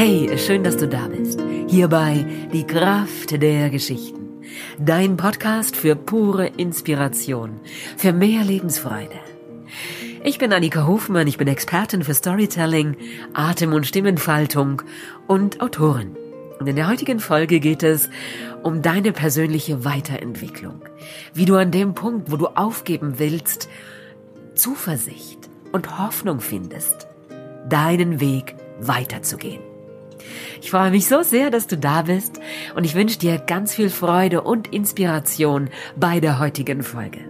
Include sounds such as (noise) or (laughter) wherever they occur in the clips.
Hey, schön, dass du da bist. Hierbei die Kraft der Geschichten. Dein Podcast für pure Inspiration, für mehr Lebensfreude. Ich bin Annika Hofmann, ich bin Expertin für Storytelling, Atem- und Stimmenfaltung und Autorin. Und in der heutigen Folge geht es um deine persönliche Weiterentwicklung. Wie du an dem Punkt, wo du aufgeben willst, Zuversicht und Hoffnung findest, deinen Weg weiterzugehen. Ich freue mich so sehr, dass du da bist und ich wünsche dir ganz viel Freude und Inspiration bei der heutigen Folge.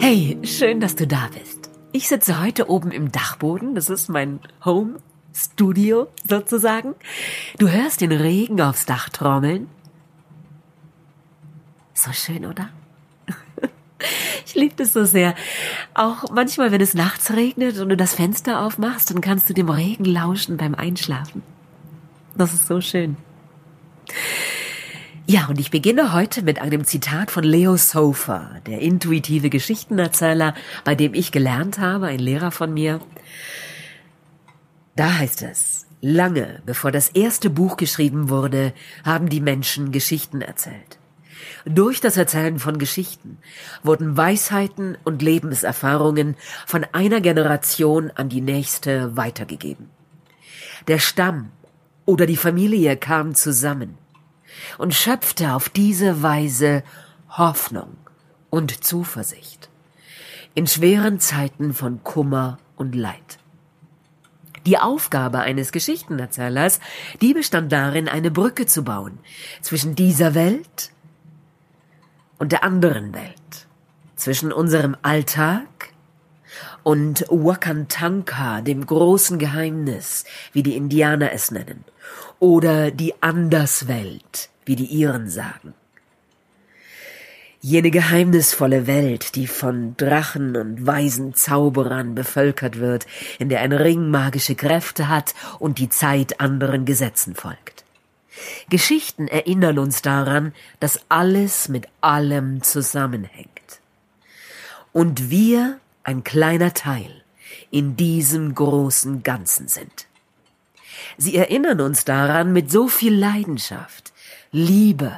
Hey, schön, dass du da bist. Ich sitze heute oben im Dachboden, das ist mein Home Studio sozusagen. Du hörst den Regen aufs Dach trommeln. So schön, oder? Ich liebe das so sehr. Auch manchmal, wenn es nachts regnet und du das Fenster aufmachst, dann kannst du dem Regen lauschen beim Einschlafen. Das ist so schön. Ja, und ich beginne heute mit einem Zitat von Leo Sofer, der intuitive Geschichtenerzähler, bei dem ich gelernt habe, ein Lehrer von mir. Da heißt es, lange bevor das erste Buch geschrieben wurde, haben die Menschen Geschichten erzählt. Durch das Erzählen von Geschichten wurden Weisheiten und Lebenserfahrungen von einer Generation an die nächste weitergegeben. Der Stamm oder die Familie kam zusammen und schöpfte auf diese Weise Hoffnung und Zuversicht in schweren Zeiten von Kummer und Leid. Die Aufgabe eines Geschichtenerzählers, die bestand darin, eine Brücke zu bauen zwischen dieser Welt und der anderen Welt, zwischen unserem Alltag und Wakantanka, dem großen Geheimnis, wie die Indianer es nennen, oder die Anderswelt, wie die Iren sagen. Jene geheimnisvolle Welt, die von Drachen und weisen Zauberern bevölkert wird, in der ein Ring magische Kräfte hat und die Zeit anderen Gesetzen folgt. Geschichten erinnern uns daran, dass alles mit allem zusammenhängt. Und wir ein kleiner Teil in diesem großen Ganzen sind. Sie erinnern uns daran, mit so viel Leidenschaft, Liebe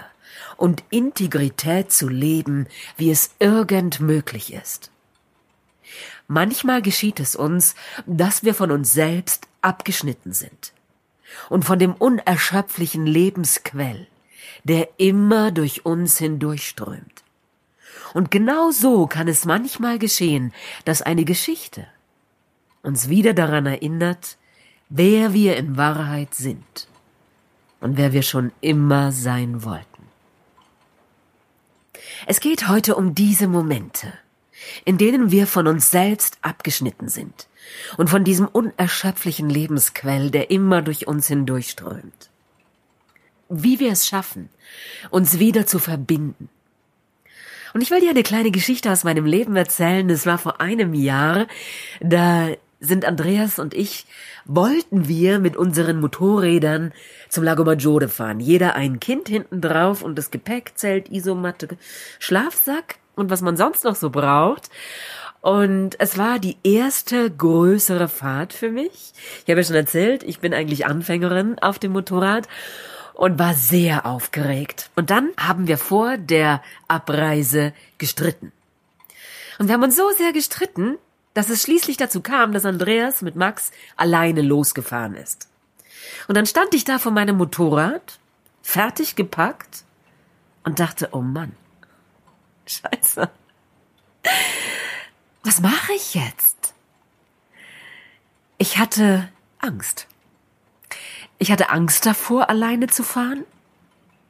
und Integrität zu leben, wie es irgend möglich ist. Manchmal geschieht es uns, dass wir von uns selbst abgeschnitten sind und von dem unerschöpflichen Lebensquell, der immer durch uns hindurchströmt. Und genau so kann es manchmal geschehen, dass eine Geschichte uns wieder daran erinnert, wer wir in Wahrheit sind und wer wir schon immer sein wollten. Es geht heute um diese Momente, in denen wir von uns selbst abgeschnitten sind und von diesem unerschöpflichen Lebensquell, der immer durch uns hindurchströmt. Wie wir es schaffen, uns wieder zu verbinden. Und ich will dir eine kleine Geschichte aus meinem Leben erzählen. Das war vor einem Jahr. Da sind Andreas und ich, wollten wir mit unseren Motorrädern zum Lago Maggiore fahren. Jeder ein Kind hinten drauf und das Gepäckzelt, Isomatte, Schlafsack und was man sonst noch so braucht. Und es war die erste größere Fahrt für mich. Ich habe ja schon erzählt, ich bin eigentlich Anfängerin auf dem Motorrad und war sehr aufgeregt. Und dann haben wir vor der Abreise gestritten. Und wir haben uns so sehr gestritten, dass es schließlich dazu kam, dass Andreas mit Max alleine losgefahren ist. Und dann stand ich da vor meinem Motorrad, fertig gepackt und dachte, oh Mann, (laughs) scheiße. Was mache ich jetzt? Ich hatte Angst. Ich hatte Angst davor, alleine zu fahren.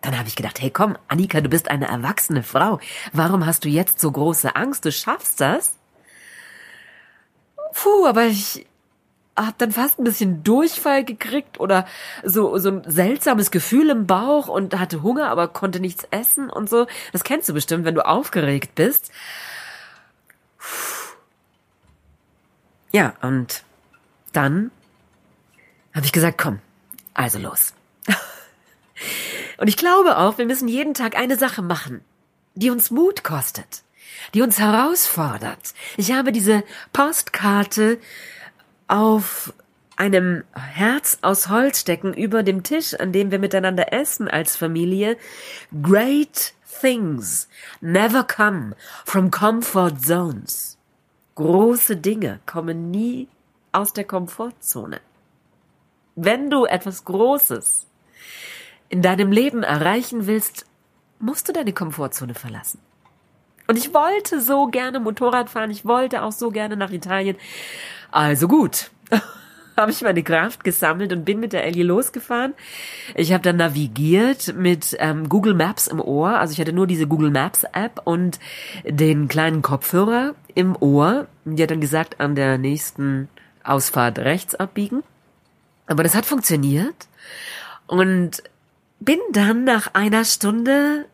Dann habe ich gedacht, hey komm, Annika, du bist eine erwachsene Frau. Warum hast du jetzt so große Angst? Du schaffst das? Puh, aber ich habe dann fast ein bisschen Durchfall gekriegt oder so so ein seltsames Gefühl im Bauch und hatte Hunger, aber konnte nichts essen und so. Das kennst du bestimmt, wenn du aufgeregt bist. Ja, und dann habe ich gesagt, komm, also los. (laughs) und ich glaube auch, wir müssen jeden Tag eine Sache machen, die uns Mut kostet, die uns herausfordert. Ich habe diese Postkarte auf einem Herz aus Holz stecken über dem Tisch, an dem wir miteinander essen als Familie. Great things never come from comfort zones. Große Dinge kommen nie aus der Komfortzone. Wenn du etwas Großes in deinem Leben erreichen willst, musst du deine Komfortzone verlassen. Und ich wollte so gerne Motorrad fahren, ich wollte auch so gerne nach Italien. Also gut, (laughs) habe ich meine Kraft gesammelt und bin mit der Ellie losgefahren. Ich habe dann navigiert mit ähm, Google Maps im Ohr. Also ich hatte nur diese Google Maps App und den kleinen Kopfhörer im Ohr. Die hat dann gesagt, an der nächsten Ausfahrt rechts abbiegen. Aber das hat funktioniert. Und bin dann nach einer Stunde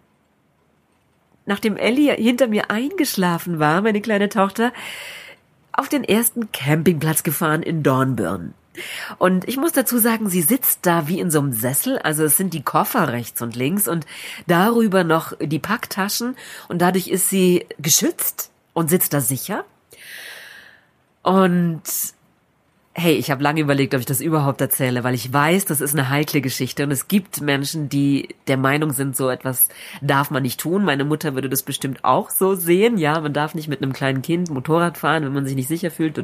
nachdem Ellie hinter mir eingeschlafen war, meine kleine Tochter, auf den ersten Campingplatz gefahren in Dornbirn. Und ich muss dazu sagen, sie sitzt da wie in so einem Sessel, also es sind die Koffer rechts und links und darüber noch die Packtaschen und dadurch ist sie geschützt und sitzt da sicher. Und Hey, ich habe lange überlegt, ob ich das überhaupt erzähle, weil ich weiß, das ist eine heikle Geschichte und es gibt Menschen, die der Meinung sind, so etwas darf man nicht tun. Meine Mutter würde das bestimmt auch so sehen. Ja, man darf nicht mit einem kleinen Kind Motorrad fahren, wenn man sich nicht sicher fühlt.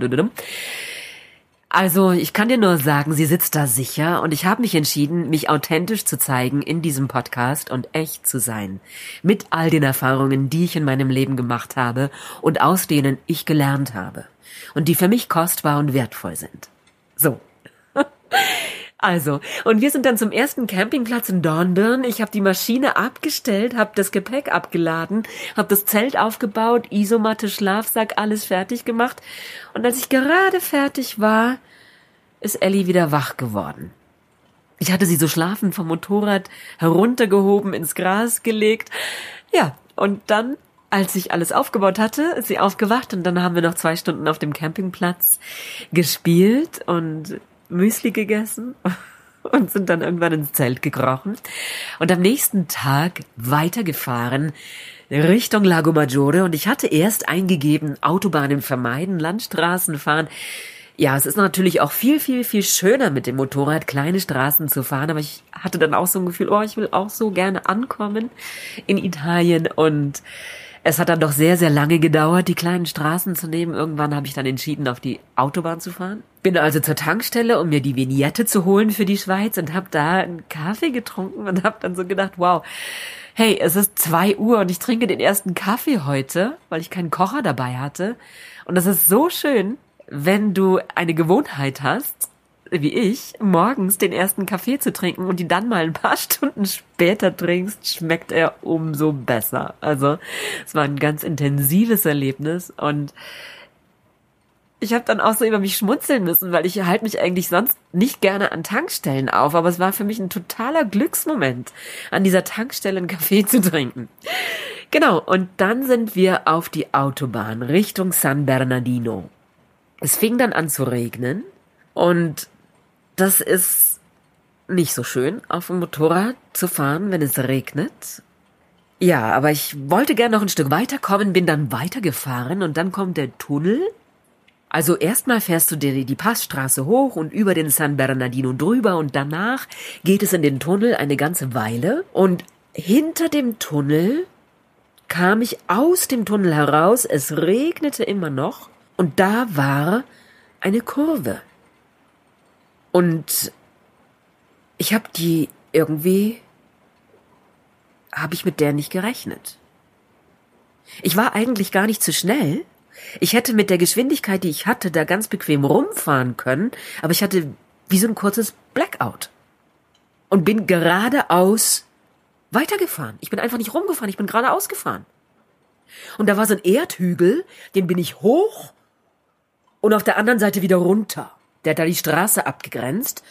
Also, ich kann dir nur sagen, sie sitzt da sicher und ich habe mich entschieden, mich authentisch zu zeigen in diesem Podcast und echt zu sein. Mit all den Erfahrungen, die ich in meinem Leben gemacht habe und aus denen ich gelernt habe und die für mich kostbar und wertvoll sind. So. (laughs) Also, und wir sind dann zum ersten Campingplatz in Dornbirn. Ich habe die Maschine abgestellt, habe das Gepäck abgeladen, habe das Zelt aufgebaut, Isomatte, Schlafsack, alles fertig gemacht. Und als ich gerade fertig war, ist Ellie wieder wach geworden. Ich hatte sie so schlafend vom Motorrad heruntergehoben, ins Gras gelegt. Ja, und dann als ich alles aufgebaut hatte, ist sie aufgewacht und dann haben wir noch zwei Stunden auf dem Campingplatz gespielt und Müsli gegessen (laughs) und sind dann irgendwann ins Zelt gekrochen und am nächsten Tag weitergefahren Richtung Lago Maggiore und ich hatte erst eingegeben, Autobahnen vermeiden, Landstraßen fahren. Ja, es ist natürlich auch viel, viel, viel schöner mit dem Motorrad kleine Straßen zu fahren, aber ich hatte dann auch so ein Gefühl, oh, ich will auch so gerne ankommen in Italien und es hat dann doch sehr, sehr lange gedauert, die kleinen Straßen zu nehmen. Irgendwann habe ich dann entschieden, auf die Autobahn zu fahren. Bin also zur Tankstelle, um mir die Vignette zu holen für die Schweiz und habe da einen Kaffee getrunken und habe dann so gedacht, wow, hey, es ist zwei Uhr und ich trinke den ersten Kaffee heute, weil ich keinen Kocher dabei hatte. Und das ist so schön, wenn du eine Gewohnheit hast, wie ich, morgens den ersten Kaffee zu trinken und die dann mal ein paar (laughs) Stunden später trinkst, schmeckt er umso besser. Also es war ein ganz intensives Erlebnis und ich habe dann auch so über mich schmunzeln müssen, weil ich halte mich eigentlich sonst nicht gerne an Tankstellen auf, aber es war für mich ein totaler Glücksmoment, an dieser Tankstelle einen Kaffee zu trinken. Genau, und dann sind wir auf die Autobahn Richtung San Bernardino. Es fing dann an zu regnen und das ist nicht so schön, auf dem Motorrad zu fahren, wenn es regnet. Ja, aber ich wollte gern noch ein Stück weiterkommen, bin dann weitergefahren und dann kommt der Tunnel. Also erstmal fährst du die, die Passstraße hoch und über den San Bernardino drüber und danach geht es in den Tunnel eine ganze Weile und hinter dem Tunnel kam ich aus dem Tunnel heraus, es regnete immer noch und da war eine Kurve. Und ich habe die irgendwie, habe ich mit der nicht gerechnet. Ich war eigentlich gar nicht zu schnell. Ich hätte mit der Geschwindigkeit, die ich hatte, da ganz bequem rumfahren können, aber ich hatte wie so ein kurzes Blackout. Und bin geradeaus weitergefahren. Ich bin einfach nicht rumgefahren, ich bin geradeaus gefahren. Und da war so ein Erdhügel, den bin ich hoch und auf der anderen Seite wieder runter. Der hat da die Straße abgegrenzt.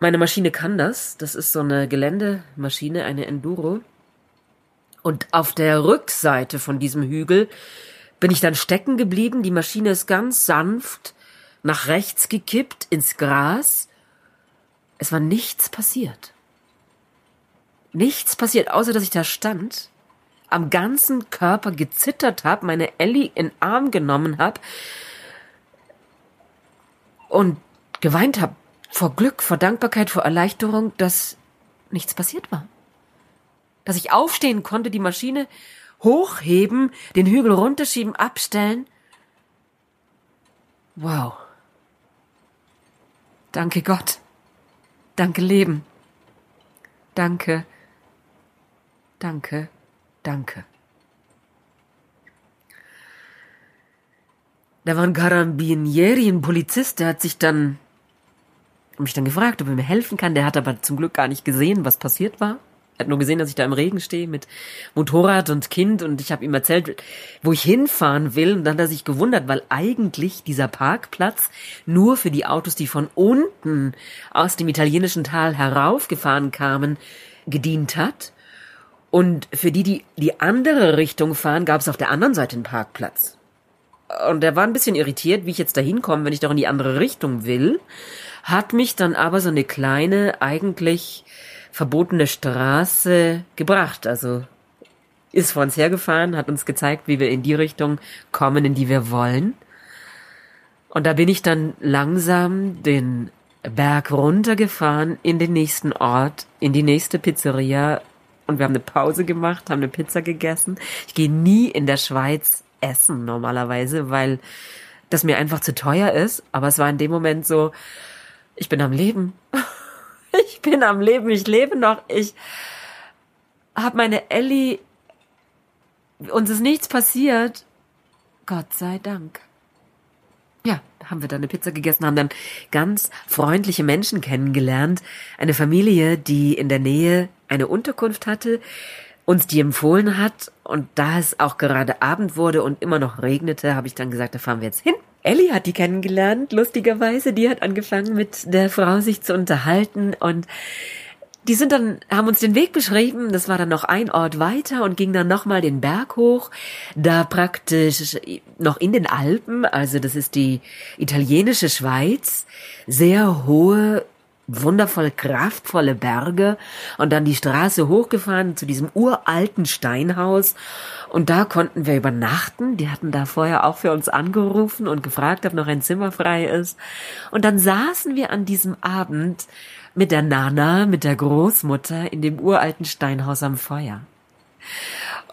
Meine Maschine kann das. Das ist so eine Geländemaschine, eine Enduro. Und auf der Rückseite von diesem Hügel bin ich dann stecken geblieben. Die Maschine ist ganz sanft nach rechts gekippt ins Gras. Es war nichts passiert. Nichts passiert, außer dass ich da stand am ganzen Körper gezittert habe, meine Ellie in Arm genommen habe und geweint habe vor Glück, vor Dankbarkeit, vor Erleichterung, dass nichts passiert war. Dass ich aufstehen konnte, die Maschine hochheben, den Hügel runterschieben, abstellen. Wow. Danke Gott. Danke Leben. Danke. Danke. Danke. Da war ein Carabinieri, ein Polizist, der hat sich dann, mich dann gefragt, ob er mir helfen kann. Der hat aber zum Glück gar nicht gesehen, was passiert war. Er hat nur gesehen, dass ich da im Regen stehe mit Motorrad und Kind und ich habe ihm erzählt, wo ich hinfahren will und dann hat er sich gewundert, weil eigentlich dieser Parkplatz nur für die Autos, die von unten aus dem italienischen Tal heraufgefahren kamen, gedient hat. Und für die, die die andere Richtung fahren, gab es auf der anderen Seite einen Parkplatz. Und er war ein bisschen irritiert, wie ich jetzt da hinkomme, wenn ich doch in die andere Richtung will, hat mich dann aber so eine kleine, eigentlich verbotene Straße gebracht. Also ist vor uns hergefahren, hat uns gezeigt, wie wir in die Richtung kommen, in die wir wollen. Und da bin ich dann langsam den Berg runtergefahren in den nächsten Ort, in die nächste Pizzeria. Und wir haben eine Pause gemacht, haben eine Pizza gegessen. Ich gehe nie in der Schweiz essen normalerweise, weil das mir einfach zu teuer ist. Aber es war in dem Moment so, ich bin am Leben. (laughs) ich bin am Leben, ich lebe noch. Ich habe meine Ellie, uns ist nichts passiert. Gott sei Dank. Ja, haben wir dann eine Pizza gegessen, haben dann ganz freundliche Menschen kennengelernt. Eine Familie, die in der Nähe eine Unterkunft hatte, uns die empfohlen hat. Und da es auch gerade Abend wurde und immer noch regnete, habe ich dann gesagt, da fahren wir jetzt hin. Ellie hat die kennengelernt, lustigerweise. Die hat angefangen mit der Frau sich zu unterhalten und die sind dann, haben uns den Weg beschrieben, das war dann noch ein Ort weiter und ging dann nochmal den Berg hoch, da praktisch noch in den Alpen, also das ist die italienische Schweiz, sehr hohe wundervoll kraftvolle Berge und dann die Straße hochgefahren zu diesem uralten Steinhaus und da konnten wir übernachten. Die hatten da vorher auch für uns angerufen und gefragt, ob noch ein Zimmer frei ist. Und dann saßen wir an diesem Abend mit der Nana, mit der Großmutter in dem uralten Steinhaus am Feuer.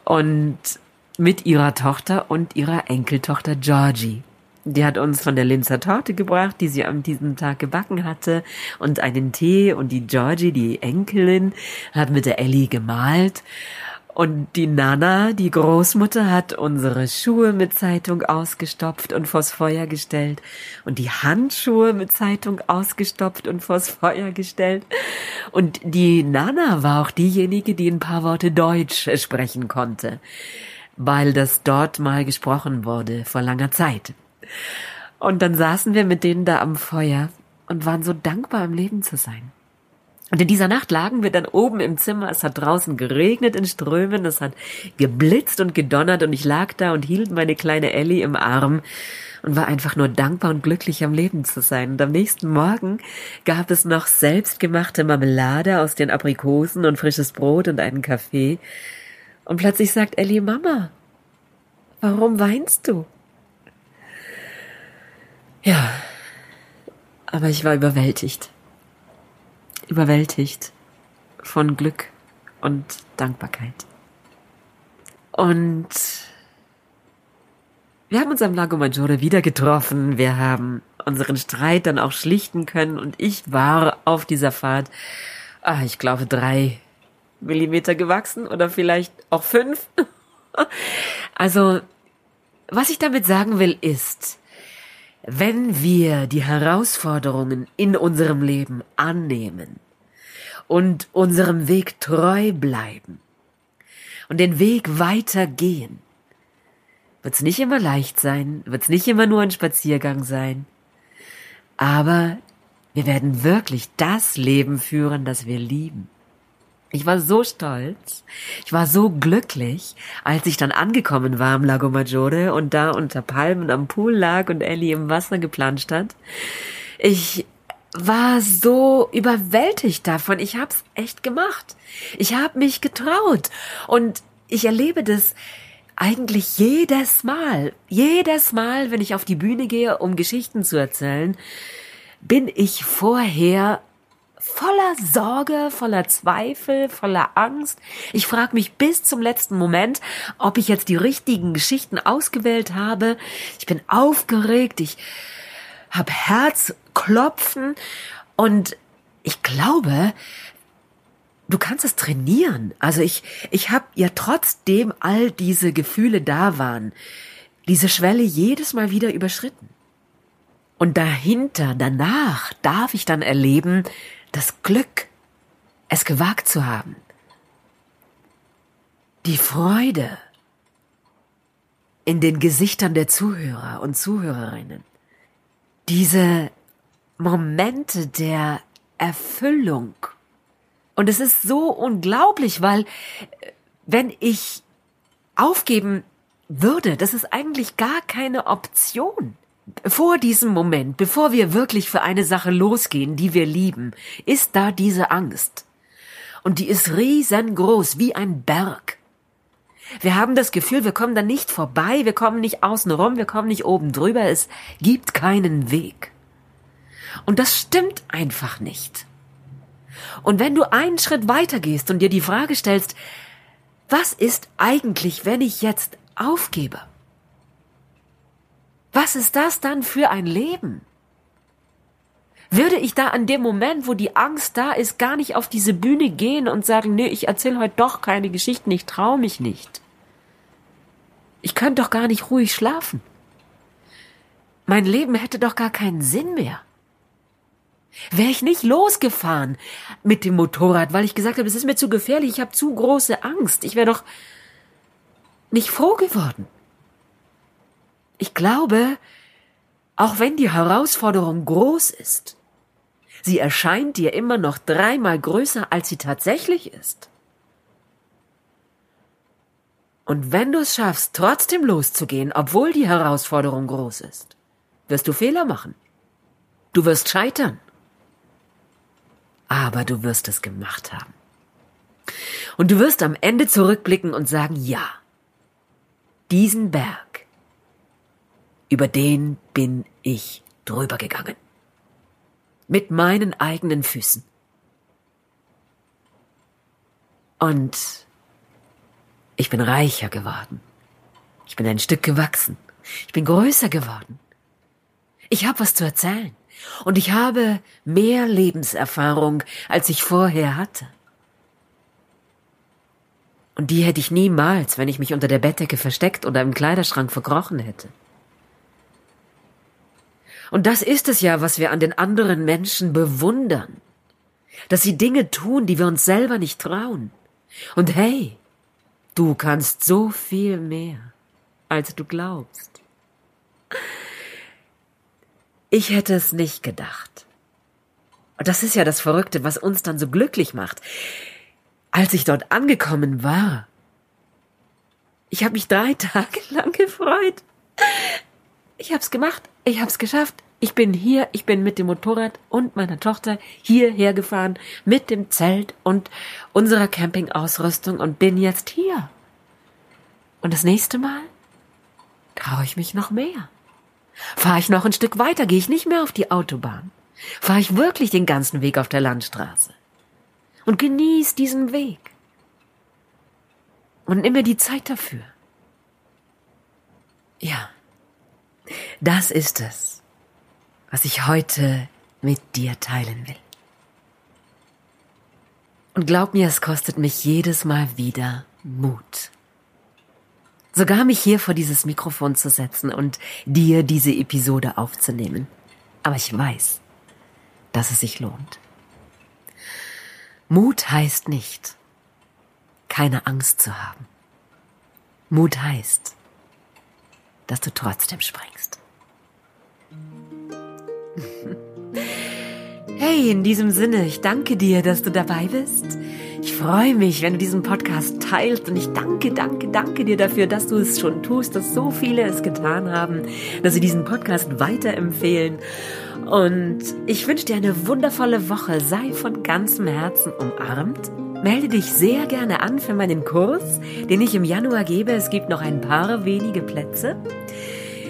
Und mit ihrer Tochter und ihrer Enkeltochter Georgie. Die hat uns von der Linzer Torte gebracht, die sie an diesem Tag gebacken hatte, und einen Tee. Und die Georgie, die Enkelin, hat mit der Ellie gemalt. Und die Nana, die Großmutter, hat unsere Schuhe mit Zeitung ausgestopft und vors Feuer gestellt. Und die Handschuhe mit Zeitung ausgestopft und vors Feuer gestellt. Und die Nana war auch diejenige, die ein paar Worte Deutsch sprechen konnte, weil das dort mal gesprochen wurde vor langer Zeit. Und dann saßen wir mit denen da am Feuer und waren so dankbar, im Leben zu sein. Und in dieser Nacht lagen wir dann oben im Zimmer. Es hat draußen geregnet in Strömen, es hat geblitzt und gedonnert und ich lag da und hielt meine kleine Ellie im Arm und war einfach nur dankbar und glücklich am Leben zu sein. Und am nächsten Morgen gab es noch selbstgemachte Marmelade aus den Aprikosen und frisches Brot und einen Kaffee. Und plötzlich sagt Ellie, Mama, warum weinst du? Ja, aber ich war überwältigt. Überwältigt von Glück und Dankbarkeit. Und wir haben uns am Lago Maggiore wieder getroffen. Wir haben unseren Streit dann auch schlichten können und ich war auf dieser Fahrt, ah, ich glaube, drei Millimeter gewachsen oder vielleicht auch fünf. (laughs) also, was ich damit sagen will, ist, wenn wir die Herausforderungen in unserem Leben annehmen und unserem Weg treu bleiben und den Weg weitergehen, wird's nicht immer leicht sein, wird's nicht immer nur ein Spaziergang sein, aber wir werden wirklich das Leben führen, das wir lieben. Ich war so stolz, ich war so glücklich, als ich dann angekommen war im Lago Maggiore und da unter Palmen am Pool lag und Ellie im Wasser geplanscht hat. Ich war so überwältigt davon. Ich hab's echt gemacht. Ich hab mich getraut und ich erlebe das eigentlich jedes Mal, jedes Mal, wenn ich auf die Bühne gehe, um Geschichten zu erzählen, bin ich vorher voller Sorge, voller Zweifel, voller Angst. Ich frage mich bis zum letzten Moment, ob ich jetzt die richtigen Geschichten ausgewählt habe. Ich bin aufgeregt, ich habe Herzklopfen und ich glaube, du kannst es trainieren. Also ich, ich habe ja trotzdem all diese Gefühle da waren, diese Schwelle jedes Mal wieder überschritten. Und dahinter, danach darf ich dann erleben, das Glück, es gewagt zu haben. Die Freude in den Gesichtern der Zuhörer und Zuhörerinnen. Diese Momente der Erfüllung. Und es ist so unglaublich, weil äh, wenn ich aufgeben würde, das ist eigentlich gar keine Option. Vor diesem Moment, bevor wir wirklich für eine Sache losgehen, die wir lieben, ist da diese Angst. Und die ist riesengroß, wie ein Berg. Wir haben das Gefühl, wir kommen da nicht vorbei, wir kommen nicht außen rum, wir kommen nicht oben drüber, es gibt keinen Weg. Und das stimmt einfach nicht. Und wenn du einen Schritt weiter gehst und dir die Frage stellst, was ist eigentlich, wenn ich jetzt aufgebe? Was ist das dann für ein Leben? Würde ich da an dem Moment, wo die Angst da ist, gar nicht auf diese Bühne gehen und sagen, nee, ich erzähle heute doch keine Geschichten, ich traue mich nicht. Ich könnte doch gar nicht ruhig schlafen. Mein Leben hätte doch gar keinen Sinn mehr. Wäre ich nicht losgefahren mit dem Motorrad, weil ich gesagt habe, es ist mir zu gefährlich, ich habe zu große Angst. Ich wäre doch nicht froh geworden. Ich glaube, auch wenn die Herausforderung groß ist, sie erscheint dir immer noch dreimal größer, als sie tatsächlich ist. Und wenn du es schaffst, trotzdem loszugehen, obwohl die Herausforderung groß ist, wirst du Fehler machen. Du wirst scheitern. Aber du wirst es gemacht haben. Und du wirst am Ende zurückblicken und sagen, ja, diesen Berg, über den bin ich drüber gegangen. Mit meinen eigenen Füßen. Und ich bin reicher geworden. Ich bin ein Stück gewachsen. Ich bin größer geworden. Ich habe was zu erzählen. Und ich habe mehr Lebenserfahrung, als ich vorher hatte. Und die hätte ich niemals, wenn ich mich unter der Bettdecke versteckt oder im Kleiderschrank verkrochen hätte. Und das ist es ja, was wir an den anderen Menschen bewundern. Dass sie Dinge tun, die wir uns selber nicht trauen. Und hey, du kannst so viel mehr, als du glaubst. Ich hätte es nicht gedacht. Und das ist ja das Verrückte, was uns dann so glücklich macht. Als ich dort angekommen war, ich habe mich drei (laughs) Tage lang gefreut. Ich hab's gemacht, ich hab's geschafft. Ich bin hier, ich bin mit dem Motorrad und meiner Tochter hierher gefahren mit dem Zelt und unserer Campingausrüstung und bin jetzt hier. Und das nächste Mal traue ich mich noch mehr. Fahre ich noch ein Stück weiter, gehe ich nicht mehr auf die Autobahn. Fahre ich wirklich den ganzen Weg auf der Landstraße. Und genieß diesen Weg. Und nimm mir die Zeit dafür. Ja. Das ist es, was ich heute mit dir teilen will. Und glaub mir, es kostet mich jedes Mal wieder Mut. Sogar mich hier vor dieses Mikrofon zu setzen und dir diese Episode aufzunehmen. Aber ich weiß, dass es sich lohnt. Mut heißt nicht, keine Angst zu haben. Mut heißt, dass du trotzdem springst. (laughs) Hey, in diesem Sinne, ich danke dir, dass du dabei bist. Ich freue mich, wenn du diesen Podcast teilst und ich danke, danke, danke dir dafür, dass du es schon tust, dass so viele es getan haben, dass sie diesen Podcast weiterempfehlen. Und ich wünsche dir eine wundervolle Woche. Sei von ganzem Herzen umarmt melde dich sehr gerne an für meinen Kurs, den ich im Januar gebe. Es gibt noch ein paar wenige Plätze.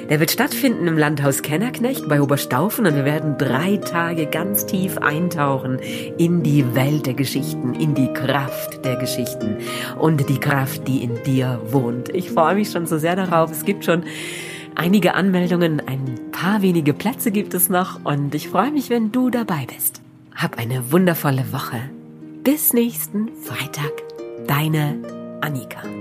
Der wird stattfinden im Landhaus Kennerknecht bei Oberstaufen und wir werden drei Tage ganz tief eintauchen in die Welt der Geschichten, in die Kraft der Geschichten und die Kraft, die in dir wohnt. Ich freue mich schon so sehr darauf. Es gibt schon einige Anmeldungen, ein paar wenige Plätze gibt es noch und ich freue mich, wenn du dabei bist. Hab eine wundervolle Woche. Bis nächsten Freitag. Deine Annika.